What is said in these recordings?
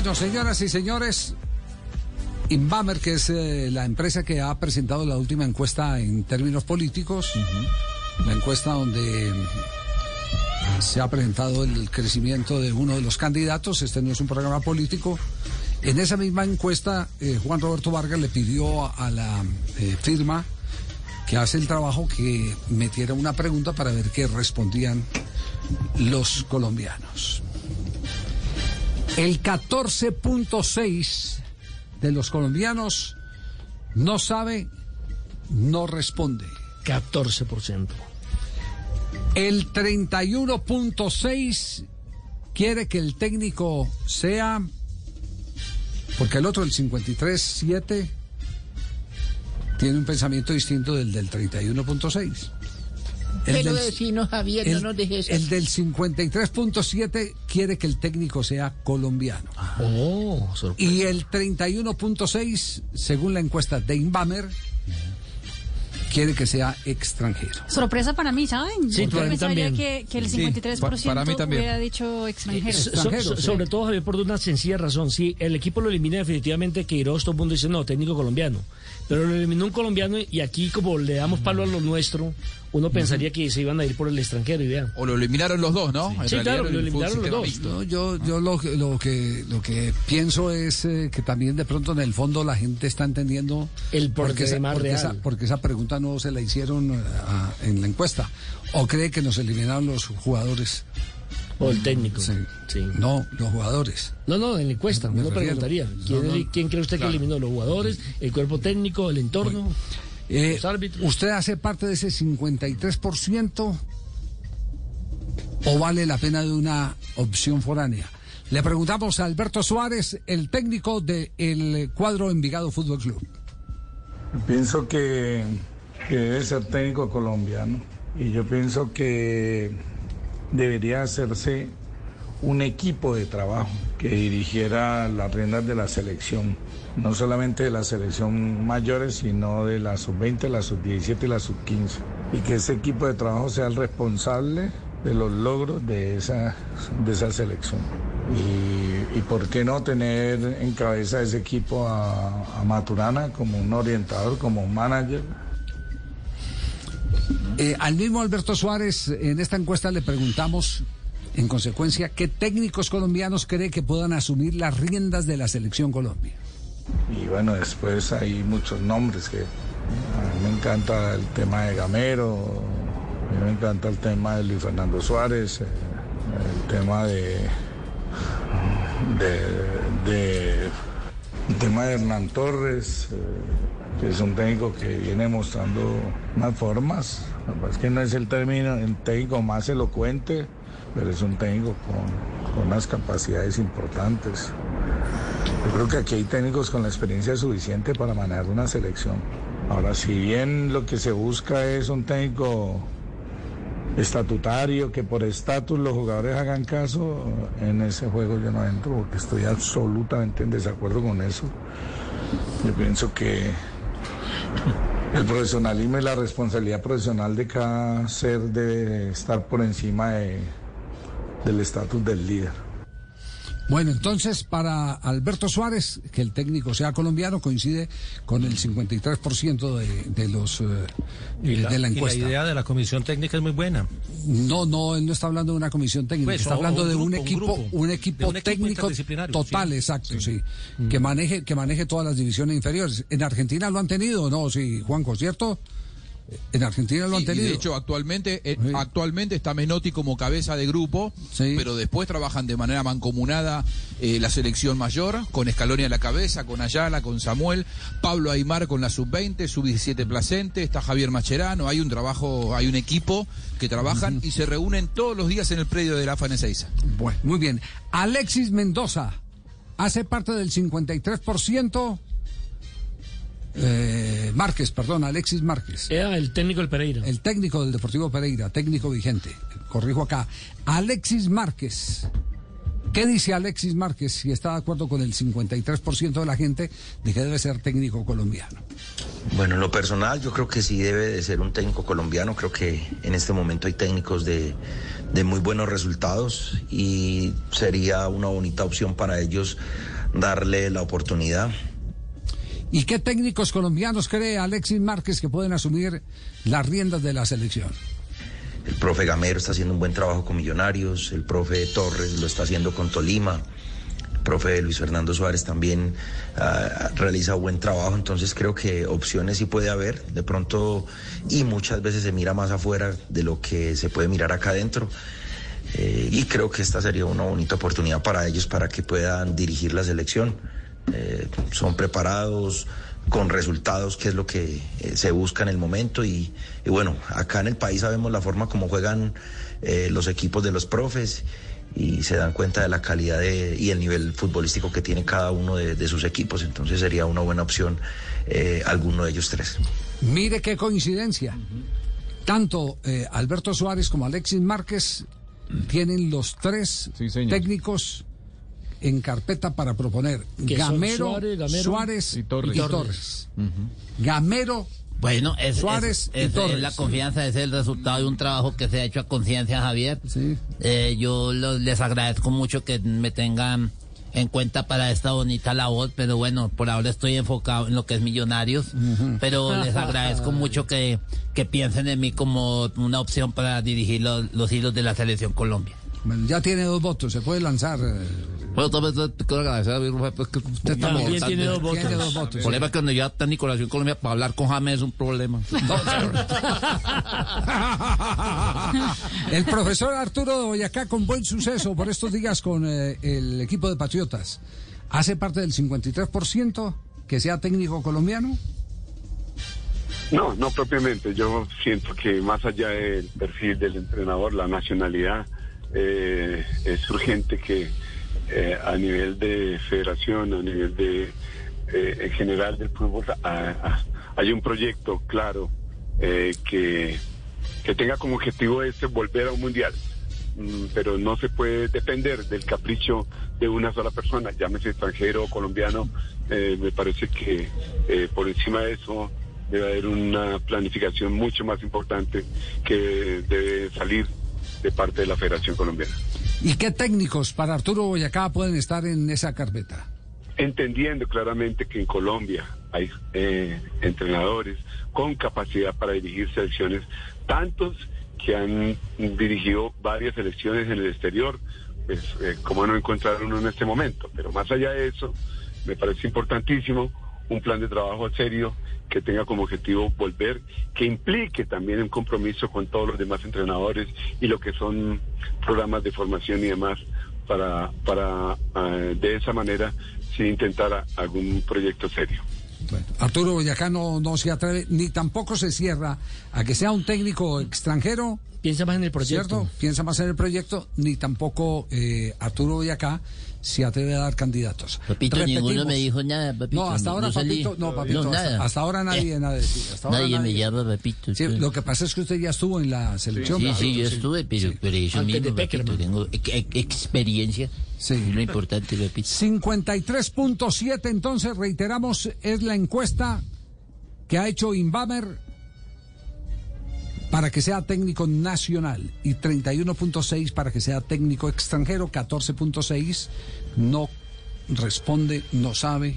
Bueno, señoras y señores, Inbamer, que es eh, la empresa que ha presentado la última encuesta en términos políticos, la encuesta donde se ha presentado el crecimiento de uno de los candidatos, este no es un programa político. En esa misma encuesta, eh, Juan Roberto Vargas le pidió a la eh, firma que hace el trabajo que metiera una pregunta para ver qué respondían los colombianos. El 14.6 de los colombianos no sabe, no responde. 14%. El 31.6 quiere que el técnico sea, porque el otro, el 53.7, tiene un pensamiento distinto del del 31.6. El Pero del- vecino Javier, no el, nos dejes el del 53.7 quiere que el técnico sea colombiano. Oh, sorpresa. Y el 31.6, según la encuesta de Inbamer, quiere que sea extranjero. Sorpresa para mí, ¿saben? Sí, Yo para mí pensaría también. que, que el Sí, 53% pa- para mí también. hubiera dicho extranjero. So- extranjero, so- sí. sobre todo, Javier, por una sencilla razón. Si el equipo lo elimina definitivamente, Queiroz, todo el mundo dice, no, técnico colombiano. Pero lo eliminó un colombiano y aquí, como le damos palo a lo nuestro, uno pensaría que se iban a ir por el extranjero y vean. O lo eliminaron los dos, ¿no? En Sí, claro, lo eliminaron los dos. No, yo yo lo, que- lo que lo que pienso es eh, que también de pronto en el fondo la gente está entendiendo El porque esa, porque, esa, real. porque esa pregunta no se la hicieron eh, a- en la encuesta o cree que nos eliminaron los jugadores O el técnico. Sí. Sí. no los jugadores No, no, en la encuesta, Me uno refiero. preguntaría. ¿quién, No, no. es- quién cree usted que eliminó? ¿Los jugadores? ¿El cuerpo técnico? ¿El entorno? Eh, Los árbitros. ¿Usted hace parte de ese 53% o vale la pena de una opción foránea? Le preguntamos a Alberto Suárez, el técnico del cuadro Envigado Fútbol Club. Pienso que, que debe ser técnico colombiano y yo pienso que debería hacerse un equipo de trabajo que dirigiera las riendas de la selección, no solamente de la selección mayores, sino de la sub-20, la sub-17 y la sub-15. Y que ese equipo de trabajo sea el responsable de los logros de esa, de esa selección. Y, por qué no tener en cabeza ese equipo a, a Maturana como un orientador, como un manager. Eh, al mismo Alberto Suárez, en esta encuesta le preguntamos, en consecuencia, qué técnicos colombianos cree que puedan asumir las riendas de la selección Colombia. Y bueno, después hay muchos nombres que a mí me encanta el tema de Gamero, a mí me encanta el tema de Luis Fernando Suárez, eh, el tema de, de, de- el tema de Hernán Torres, eh, que es un técnico que viene mostrando unas formas. Es que no es el término, el técnico más elocuente, pero es un técnico con, con unas capacidades importantes. Yo creo que aquí hay técnicos con la experiencia suficiente para manejar una selección. Ahora, si bien lo que se busca es un técnico estatutario, que por estatus los jugadores hagan caso, en ese juego yo no entro porque estoy absolutamente en desacuerdo con eso. Yo pienso que el profesionalismo y la responsabilidad profesional de cada ser debe estar por encima de- del estatus del líder. Bueno, entonces para Alberto Suárez, que el técnico sea colombiano, coincide con el 53% de, de los eh, Y la, de la y la encuesta. idea de la comisión técnica es muy buena. No, no, él no está hablando de una comisión técnica, Pues, está hablando un de un grupo, un equipo, un De equipo un equipo técnico total, sí. exacto, sí, Mm. que maneje, que maneje todas las divisiones inferiores. En Argentina lo han tenido, o no, sí, Juanjo, ¿cierto? En Argentina lo han tenido. de hecho, actualmente, eh, Sí. actualmente está Menotti como cabeza de grupo, Sí. pero después trabajan de manera mancomunada eh, la selección mayor, con Escaloni a la cabeza, con Ayala, con Samuel, Pablo Aymar con la sub-20, sub-17 Placente, está Javier Macherano, hay un trabajo, hay un equipo que trabajan y se reúnen todos los días en el predio de la AFA en Ezeiza. Bueno, muy bien. Alexis Mendoza hace parte del 53%. Eh, Márquez, perdón, Alexis Márquez. Era el técnico del Pereira. El técnico del Deportivo Pereira, técnico vigente. Corrijo acá. Alexis Márquez. ¿Qué dice Alexis Márquez si está de acuerdo con el 53% de la gente de que debe ser técnico colombiano? Bueno, en lo personal yo creo que sí debe de ser un técnico colombiano. Creo que en este momento hay técnicos de, de muy buenos resultados y sería una bonita opción para ellos darle la oportunidad. ¿Y qué técnicos colombianos cree Alexis Márquez que pueden asumir las riendas de la selección? El profe Gamero está haciendo un buen trabajo con Millonarios, el profe Torres lo está haciendo con Tolima, el profe Luis Fernando Suárez también uh, realiza buen trabajo, entonces creo que opciones sí puede haber, de pronto, y muchas veces se mira más afuera de lo que se puede mirar acá adentro. Eh, y creo que esta sería una bonita oportunidad para ellos para que puedan dirigir la selección. Eh, son preparados, con resultados, que es lo que eh, se busca en el momento. Y, y, bueno, acá en el país sabemos la forma como juegan eh, los equipos de los profes y se dan cuenta de la calidad de, y el nivel futbolístico que tiene cada uno de, de sus equipos. Entonces sería una buena opción eh, alguno de ellos tres. Mire qué coincidencia. Tanto eh, Alberto Suárez como Alexis Márquez tienen los tres Sí, técnicos en carpeta para proponer Gamero, Suárez, Gamero Suárez y Torres. y Torres. Gamero, Bueno, es, Suárez es- y es- es Torres. la confianza, es el resultado de un trabajo que se ha hecho a conciencia, Javier. Sí. Eh, yo lo- les agradezco mucho que me tengan en cuenta para esta bonita labor, pero bueno, por ahora estoy enfocado en lo que es Millonarios, pero les agradezco mucho que, que piensen en mí como una opción para dirigir los, los hilos de la selección Colombia. Bueno, ya tiene dos votos, se puede lanzar. eh, Bueno, también te quiero agradecer a mi Rufo, pues, Usted También también tiene dos votos. Tiene dos votos. El problema es que cuando ya técnico de la Nación Colombia para hablar con James es un problema. El profesor Arturo de Boyacá con buen suceso por estos días con eh, el equipo de Patriotas. ¿Hace parte del 53% que sea técnico colombiano? No, no propiamente. Yo siento que más allá del perfil del entrenador, la nacionalidad, eh, es urgente que eh, a nivel de federación, a nivel de eh, en general del fútbol, hay un proyecto claro eh, que, que tenga como objetivo este volver a un mundial. Mm, Pero no se puede depender del capricho de una sola persona, llámese extranjero o colombiano. Eh, me parece que eh, por encima de eso debe haber una planificación mucho más importante que debe salir de parte de la Federación Colombiana. ¿Y qué técnicos para Arturo Boyacá pueden estar en esa carpeta? entendiendo claramente que en Colombia hay eh, entrenadores con capacidad para dirigir selecciones, tantos que han dirigido varias selecciones en el exterior, pues eh, como no encontrar uno en este momento. Pero más allá de eso, me parece importantísimo un plan de trabajo serio que tenga como objetivo volver, que implique también un compromiso con todos los demás entrenadores y lo que son programas de formación y demás para, para eh, de esa manera sí intentar a- algún proyecto serio. Bueno, Arturo Boyacá no, no se atreve, ni tampoco se cierra a que sea un técnico extranjero, Piensa más en el proyecto. ¿cierto? Piensa más en el proyecto, ni tampoco eh, Arturo Boyacá se atreve a dar candidatos. Papito, ninguno me dijo nada, papito. No, hasta ahora, salí. papito, no, papito, No, hasta, nada. hasta ahora nadie, Eh, nada decir. Hasta ahora Nadie me nadie. llama, papito. Sí, lo que pasa es que usted ya estuvo en la selección. Sí, sí, yo estuve, pero, pero eso mismo, papito, tengo ex- ex- experiencia. Sí. Es lo importante, papito. 53.7, entonces reiteramos, es la encuesta que ha hecho Inbamer para que sea técnico nacional y 31.6 para que sea técnico extranjero, 14.6 no responde, no sabe.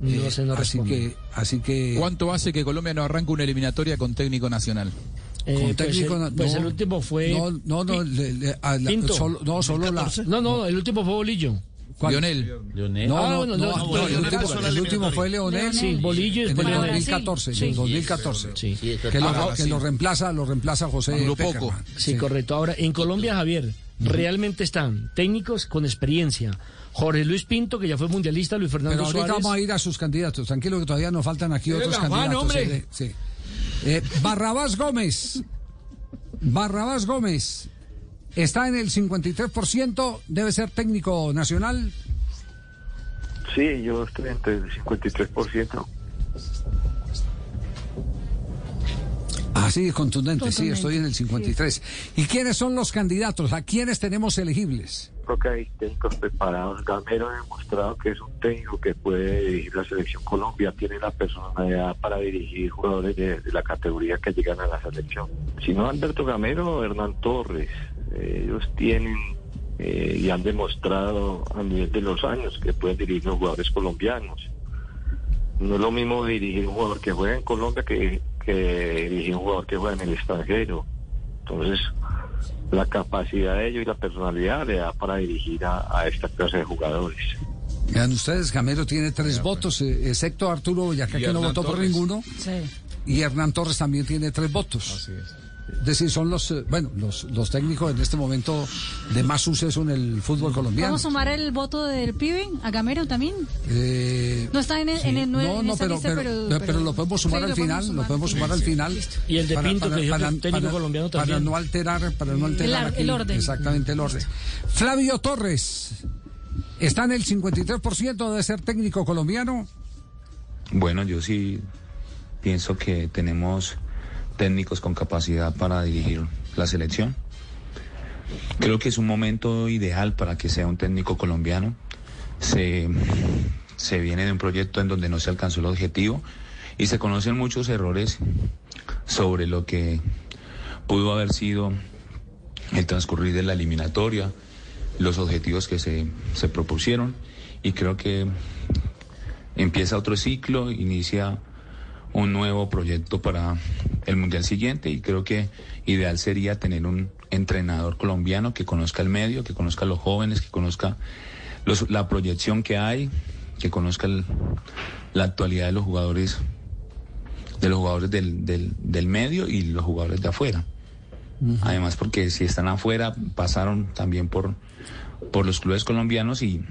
No Eh, sé, no así responde. que, así que ¿Cuánto hace que Colombia no arranca una eliminatoria con técnico nacional? Eh, con pues técnico el, na- pues no, el último fue. no, no, no, le- le- a la- Pinto. solo, no, solo la No, no, el último fue Bolillo. ¿Cuál? Lionel. Leonel. No, Ah, no, bueno, no, no, no, bueno, el, último, pasó el último fue Leonel. Sí, Bolillo y En el Leonel. 2014, Sí, en sí, 2014. Sí. Sí, eso Que, lo, que sí. lo reemplaza, lo reemplaza José poco. Sí, correcto. Ahora, en Colombia, Javier, realmente están técnicos con experiencia. Jorge Luis Pinto, que ya fue mundialista, Luis Fernando Pero ahorita Suárez. vamos a ir a sus candidatos. Tranquilo que todavía nos faltan aquí otros candidatos. hombre. Sí, sí. Eh, Barrabás Gómez. Barrabás Gómez. Está en el 53%. Debe ser técnico nacional. Sí, yo estoy entre el 53%. Así de contundente, sí, estoy en el 53. ¿Y quiénes son los candidatos? ¿A quiénes tenemos elegibles? Creo que hay técnicos preparados. Gamero ha demostrado que es un técnico que puede dirigir la selección Colombia, tiene la personalidad para dirigir jugadores de, de la categoría que llegan a la selección. Si no Alberto Gamero, Hernán Torres. Ellos tienen eh, y han demostrado a nivel de los años que pueden dirigir a jugadores colombianos. No es lo mismo dirigir un jugador que juega en Colombia que, que dirigir un jugador que juega en el extranjero. Entonces, la capacidad de ellos y la personalidad le da para dirigir a, a esta clase de jugadores. Vean ustedes, Gamero tiene tres votos, eh, excepto Arturo Boyacá, que no votó por ninguno. Sí. Y Hernán Torres también tiene tres votos. Así es. Es decir, son los, eh, bueno, los, los técnicos en este momento de más suceso en el fútbol colombiano. ¿Vamos a sumar el voto del pibe a Gamero también? Eh, No está en, el- en, el- no, no, en no, esa pero, lista, pero, pero, pero lo podemos sumar sí, al lo final, lo podemos sumar al final. Y el de Pinto, que dijo que es técnico colombiano para también. no alterar, para no alterar ar- aquí el orden. exactamente el orden. Flavio Torres está en el 53% de ser técnico colombiano. Bueno, yo sí pienso que tenemos técnicos con capacidad para dirigir la selección. Creo que es un momento ideal para que sea un técnico colombiano. Se, se viene de un proyecto en donde no se alcanzó el objetivo y se conocen muchos errores sobre lo que pudo haber sido el transcurrir de la eliminatoria, los objetivos que se, se propusieron y creo que empieza otro ciclo, inicia un nuevo proyecto para el Mundial siguiente y creo que ideal sería tener un entrenador colombiano que conozca el medio, que conozca a los jóvenes, que conozca los- la proyección que hay, que conozca el- la actualidad de los jugadores, de los jugadores del, del- del medio y los jugadores de afuera. Además, porque si están afuera, pasaron también por, por los clubes colombianos y,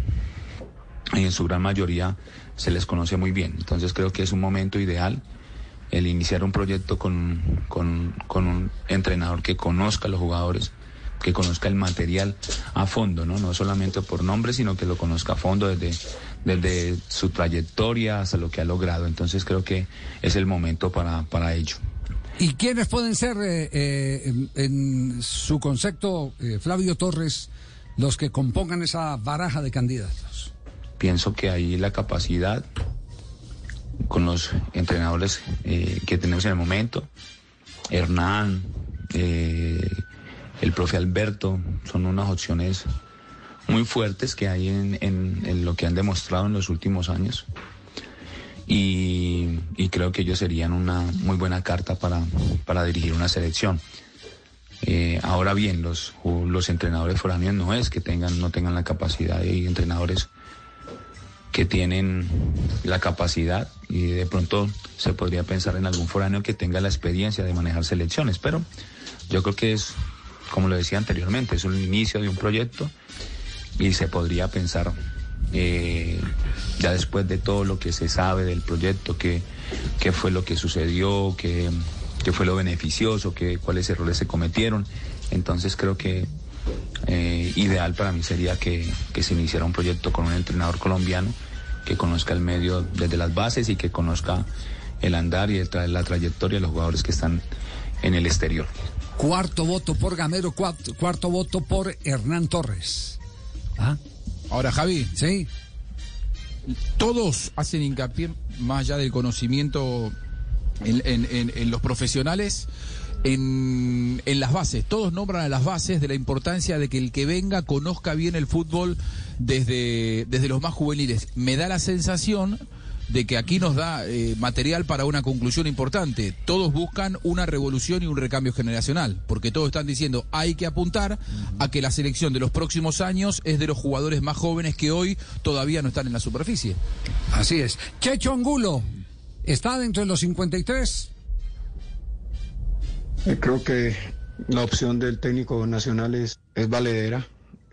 y en su gran mayoría se les conoce muy bien. Entonces creo que es un momento ideal el iniciar un proyecto con, con, con un entrenador que conozca a los jugadores, que conozca el material a fondo, ¿no? No solamente por nombre, sino que lo conozca a fondo desde, desde su trayectoria hasta lo que ha logrado. Entonces creo que es el momento para, para ello. ¿Y quiénes pueden ser, eh, eh, en, su concepto, eh, Flavio Torres, los que compongan esa baraja de candidatos? Pienso que hay la capacidad con los entrenadores eh, que tenemos en el momento, Hernán, eh, el profe Alberto, son unas opciones muy fuertes que hay en, lo que han demostrado en los últimos años. Y, y creo que ellos serían una muy buena carta para, para dirigir una selección. Eh, ahora bien, los, los entrenadores foráneos no es que tengan, no tengan la capacidad, hay entrenadores que tienen la capacidad y de pronto se podría pensar en algún foráneo que tenga la experiencia de manejar selecciones, pero yo creo que es, como lo decía anteriormente, es un inicio de un proyecto y se podría pensar eh, ya después de todo lo que se sabe del proyecto, qué, fue lo que sucedió, qué, qué fue lo beneficioso, qué, cuáles errores se cometieron. Entonces creo que eh, ideal para mí sería que, que se iniciara un proyecto con un entrenador colombiano que conozca el medio desde las bases y que conozca el andar y el tra- la trayectoria de los jugadores que están en el exterior. Cuarto voto por Gamero, cuarto, cuarto voto por Hernán Torres. ¿Ah? Ahora, Javi. Sí. Todos hacen hincapié, más allá del conocimiento en, en- en- en los profesionales, en, las bases. Todos nombran a las bases de la importancia de que el que venga conozca bien el fútbol desde, desde los más juveniles. Me da la sensación de que aquí nos da eh, material para una conclusión importante. Todos buscan una revolución y un recambio generacional, porque todos están diciendo hay que apuntar a que la selección de los próximos años es de los jugadores más jóvenes que hoy todavía no están en la superficie. Así es. Checho Angulo, ¿está dentro de los 53? Eh, Creo que la opción del técnico nacional es, es valedera.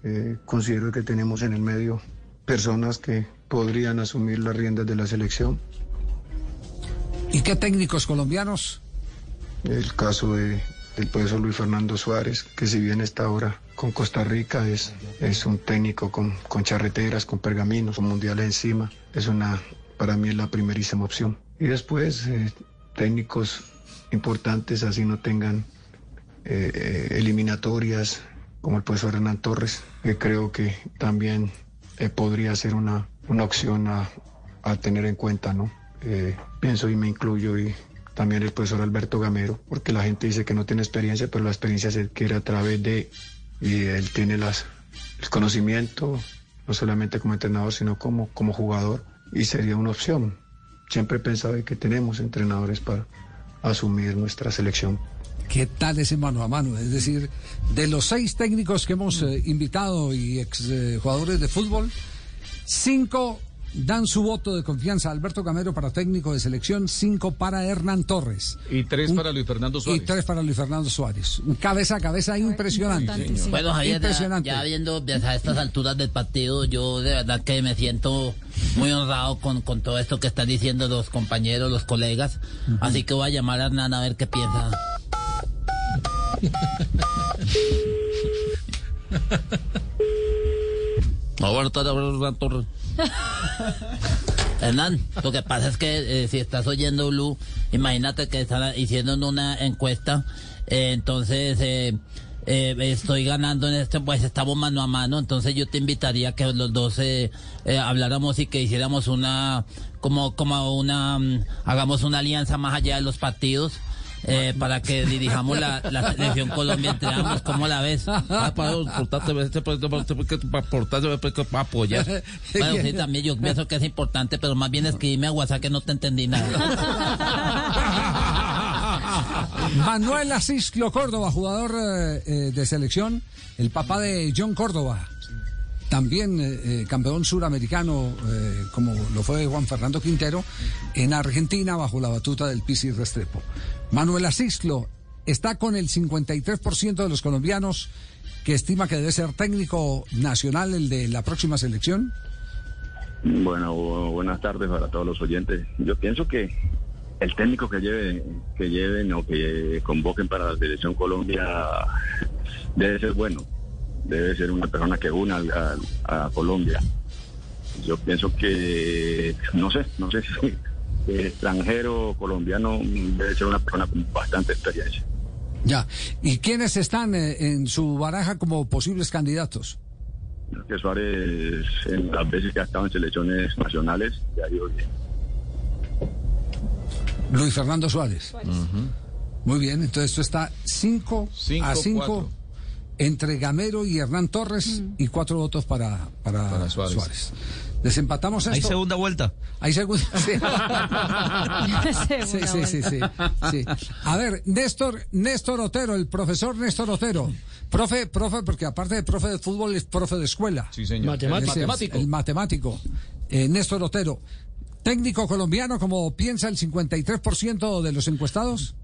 Eh, considero que tenemos en el medio personas que podrían asumir las riendas de la selección. ¿Y qué técnicos colombianos? El caso de, del profesor Luis Fernando Suárez, que si bien está ahora con Costa Rica, es, es un técnico con, con charreteras, con pergaminos, con mundiales encima. Es una, para mí es la primerísima opción. Y después, eh, técnicos importantes, así no tengan eh, eh, eliminatorias, como el profesor Hernán Torres, que creo que también eh, podría ser una, una opción a, a tener en cuenta, ¿no? Pienso y me incluyo y también el profesor Alberto Gamero, porque la gente dice que no tiene experiencia, pero la experiencia se adquiere a través de y él tiene las, el conocimiento, no solamente como entrenador, sino como, como jugador, y sería una opción. Siempre he pensado que tenemos entrenadores para asumir nuestra selección. ¿Qué tal ese mano a mano? Es decir, de los seis técnicos que hemos eh, invitado y ex eh, jugadores de fútbol, cinco dan su voto de confianza a Alberto Gamero para técnico de selección, cinco para Hernán Torres. Y tres Un- para Luis Fernando Y Suárez. tres para Luis Fernando Suárez. Un cabeza a cabeza impresionante. Bueno, Javier, ya, impresionante. ya viendo a estas alturas del partido, yo de verdad que me siento muy honrado con, con todo esto que están diciendo los compañeros, los colegas. Así que voy a llamar a Hernán a ver qué piensa. Ahora Torres. Hernán, lo que pasa es que eh, si estás oyendo Blue, imagínate que están hicieron una encuesta, eh, entonces eh, eh, estoy ganando en este, pues estamos mano a mano, entonces yo te invitaría que los dos habláramos y que hiciéramos una, como, como una, mm, hagamos una alianza más allá de los partidos. Eh, para que dirijamos la, la selección Colombia entre ambos, ¿cómo la ves? Ah, para portarte, este, pues, para portarte, pues, para apoyar. Bueno, sí, también yo pienso que es importante, pero más bien escribime a WhatsApp que no te entendí nada. Manuel Asisclo Córdoba, jugador eh, eh, de selección, el papá de John Córdoba. También eh, campeón suramericano, eh, como lo fue Juan Fernando Quintero, en Argentina bajo la batuta del Pisi Restrepo. Manuel Asisclo está con el 53% de los colombianos que estima que debe ser técnico nacional el de la próxima selección. Bueno, bu- buenas tardes para todos los oyentes. Yo pienso que el técnico que lleve, que lleven o que convoquen para la selección Colombia debe ser bueno, debe ser una persona que una a, Colombia. Yo pienso que, no sé, no sé si extranjero colombiano debe ser una persona con bastante experiencia. Ya. ¿Y quiénes están eh, en su baraja como posibles candidatos? Que Suárez, en las veces que ha estado en selecciones nacionales, ya ha ido bien. Luis Fernando Suárez. Muy bien, entonces esto está 5 Cinco, a 5 cuatro. entre Gamero y Hernán Torres y cuatro votos para, para, Para Suárez. Suárez. Desempatamos esto. Hay segunda vuelta. Hay segunda. Sí. Sí, sí, sí, sí, sí. A ver, Néstor, Néstor Otero, el profesor Néstor Otero. Profe, profe, porque aparte de profe de fútbol es profe de escuela. Sí, señor. Matemático. El- Matemático. El matemático. Eh, Néstor Otero. Técnico colombiano, como piensa el 53% de los encuestados.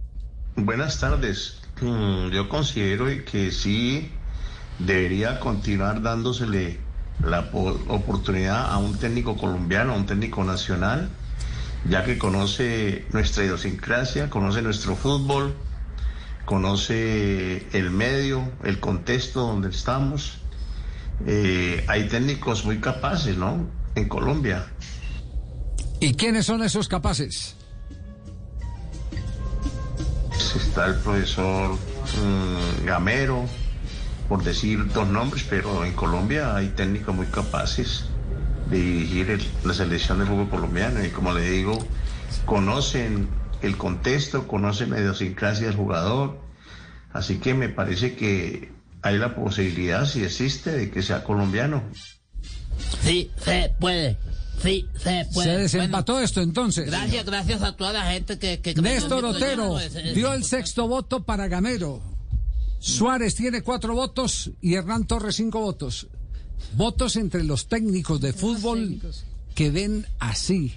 Buenas tardes. Mm, Yo considero que sí debería continuar dándosele la po- oportunidad a un técnico colombiano, a un técnico nacional, ya que conoce nuestra idiosincrasia, conoce nuestro fútbol, conoce el medio, el contexto donde estamos. Eh, hay técnicos muy capaces, ¿no? En Colombia. ¿Y quiénes son esos capaces? está el profesor mm, Gamero, por decir dos nombres, pero en Colombia hay técnicos muy capaces de dirigir el- la selección de fútbol colombiano y como le digo, conocen el contexto, conocen la idiosincrasia del jugador, así que me parece que hay la posibilidad, si existe, de que sea colombiano. Sí, se puede. Sí, se puede. Se desempató esto entonces. Gracias, gracias a toda la gente que... que Néstor Otero programa, es- es dio el sexto voto para Gamero. Suárez tiene cuatro votos y Hernán Torres cinco votos. Votos entre los técnicos de fútbol que ven así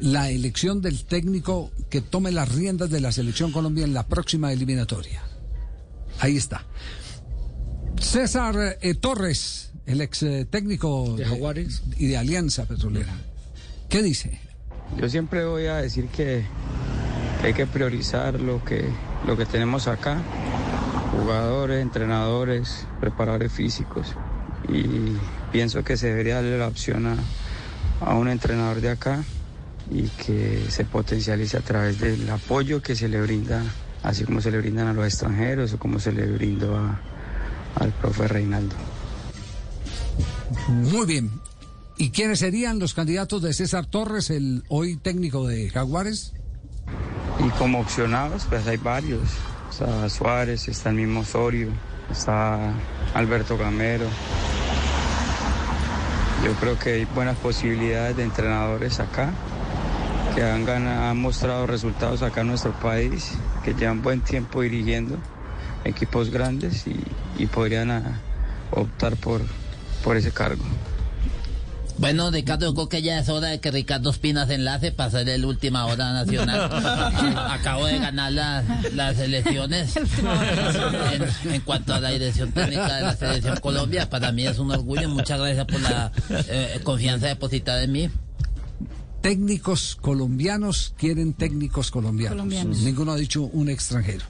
la elección del técnico que tome las riendas de la selección Colombia en la próxima eliminatoria. Ahí está. César eh, Torres, el ex eh, técnico De Jaguares. y de Alianza Petrolera. ¿Qué dice? Yo siempre voy a decir que hay que priorizar lo que, lo que tenemos acá, jugadores, entrenadores, preparadores físicos. Y pienso que se debería darle la opción a, a un entrenador de acá y que se potencialice a través del apoyo que se le brinda, así como se le brindan a los extranjeros o como se le brindó a- al profe Reinaldo. Muy bien. ¿Y quiénes serían los candidatos de César Torres, el hoy técnico de Jaguares? Y como opcionados, pues hay varios. Sea, Suárez, está el mismo Osorio, está Alberto Gamero. Yo creo que hay buenas posibilidades de entrenadores acá que han, gana- han mostrado resultados acá en nuestro país, que llevan buen tiempo dirigiendo equipos grandes y, y podrían ah, optar por, por ese cargo. Bueno, Ricardo, yo creo que ya es hora de que Ricardo Espina se enlace para ser el última hora nacional. Acabo de ganar la- las elecciones en, en cuanto a la dirección técnica de la Selección Colombia. Para mí es un orgullo. Muchas gracias por la eh, confianza depositada en mí. Técnicos colombianos quieren técnicos colombianos. Colombianos. Ninguno ha dicho un extranjero.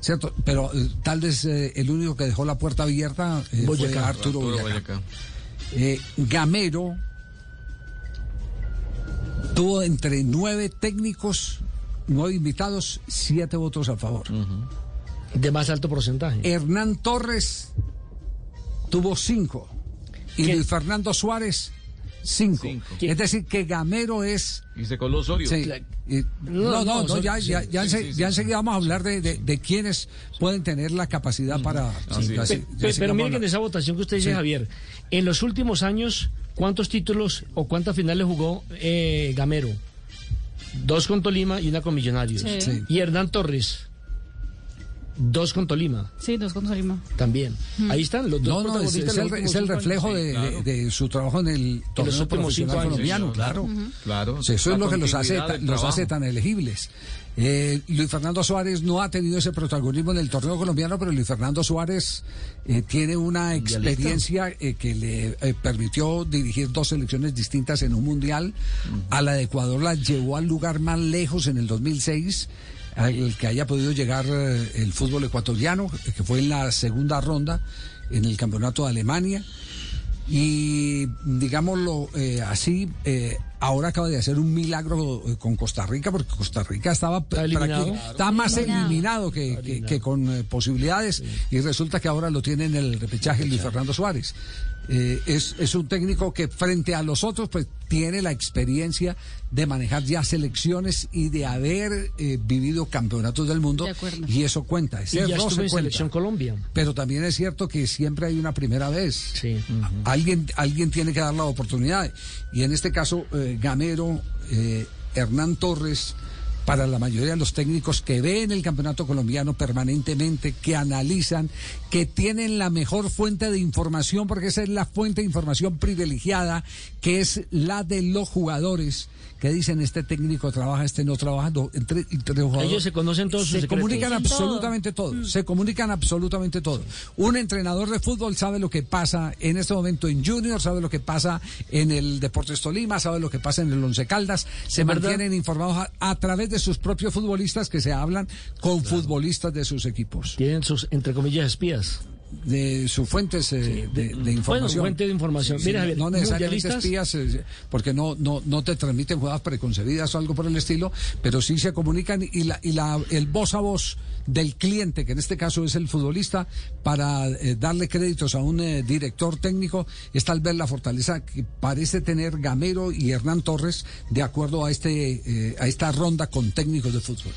¿Cierto? Pero eh, tal vez eh, el único que dejó la puerta abierta eh, fue. Arturo, Arturo Boyacá. Boyacá. Eh, Gamero tuvo entre nueve técnicos, nueve invitados, siete votos a favor. De más alto porcentaje. Hernán Torres tuvo cinco. Y. Luis Fernando Suárez, cinco. Cinco. Es decir, que Gamero es Y se coló Osorio. Sí. Y- no, no, No, ya, ya, ya, sí, sí, ya enseguida vamos a hablar de, de, de quienes pueden tener la capacidad para... Ya pero mire vamos que en esa votación que usted dice, Sí. Javier, en los últimos años, ¿cuántos títulos o cuántas finales jugó eh, Gamero? Dos con Tolima y una con Millonarios. Sí. Sí. Y Hernán Torres, dos con Tolima Sí, dos con Tolima. también. Ahí están los dos No, no, es, es el, es el reflejo de, claro. de- de su trabajo en el torneo profesional años, colombiano, señor. claro. Claro. Sí, eso La es lo que los hace, los hace tan elegibles. Eh, Luis Fernando Suárez no ha tenido ese protagonismo en el torneo colombiano, pero Luis Fernando Suárez eh, tiene una experiencia eh, que le eh, permitió dirigir dos selecciones distintas en un mundial. A la de Ecuador la llevó al lugar más lejos en el 2006 al que haya podido llegar eh, el fútbol ecuatoriano, que fue en la segunda ronda en el campeonato de Alemania. Y digámoslo eh, así, eh, ahora acaba de hacer un milagro con Costa Rica, porque Costa Rica estaba, Está eliminado. estaba más Eliminado. eliminado que, que- que con eh, posibilidades, y resulta que ahora lo tiene en el repechaje Luis Fernando Suárez. Eh, es, es un técnico que frente a los otros pues tiene la experiencia de manejar ya selecciones y de haber eh, vivido campeonatos del mundo De acuerdo. y eso cuenta. Y Ese ya roce estuvo en cuenta. Selección Colombia. Pero también es cierto que siempre hay una primera vez. Sí. Alguien, alguien tiene que dar la oportunidad. Y en este caso, eh, Gamero, eh, Hernán Torres, para la mayoría de los técnicos que ven el campeonato colombiano permanentemente, que analizan, que tienen la mejor fuente de información, porque esa es la fuente de información privilegiada, que es la de los jugadores. Que dicen este técnico trabaja, este no trabaja, no, entre, entre los jugadores. Ellos se conocen todos sus Se secretos. comunican todo. absolutamente todo. Se comunican absolutamente todo. Un entrenador de fútbol sabe lo que pasa en este momento en Junior, sabe lo que pasa en el Deportes Tolima, sabe lo que pasa en el Once Caldas. Se mantienen informados a, a través de sus propios futbolistas que se hablan con futbolistas de sus equipos, Tienen sus, entre comillas, espías. De sus fuentes eh, de, de información. fuente de información. Sí, Mira, Javier, no necesariamente espías, eh, porque no, no, no te transmiten jugadas preconcebidas o algo por el estilo, pero sí se comunican y, la, y la, el voz a voz del cliente, que en este caso es el futbolista, para eh, darle créditos a un eh, director técnico, es tal vez la fortaleza que parece tener Gamero y Hernán Torres de acuerdo a, este, a esta ronda con técnicos de fútbol.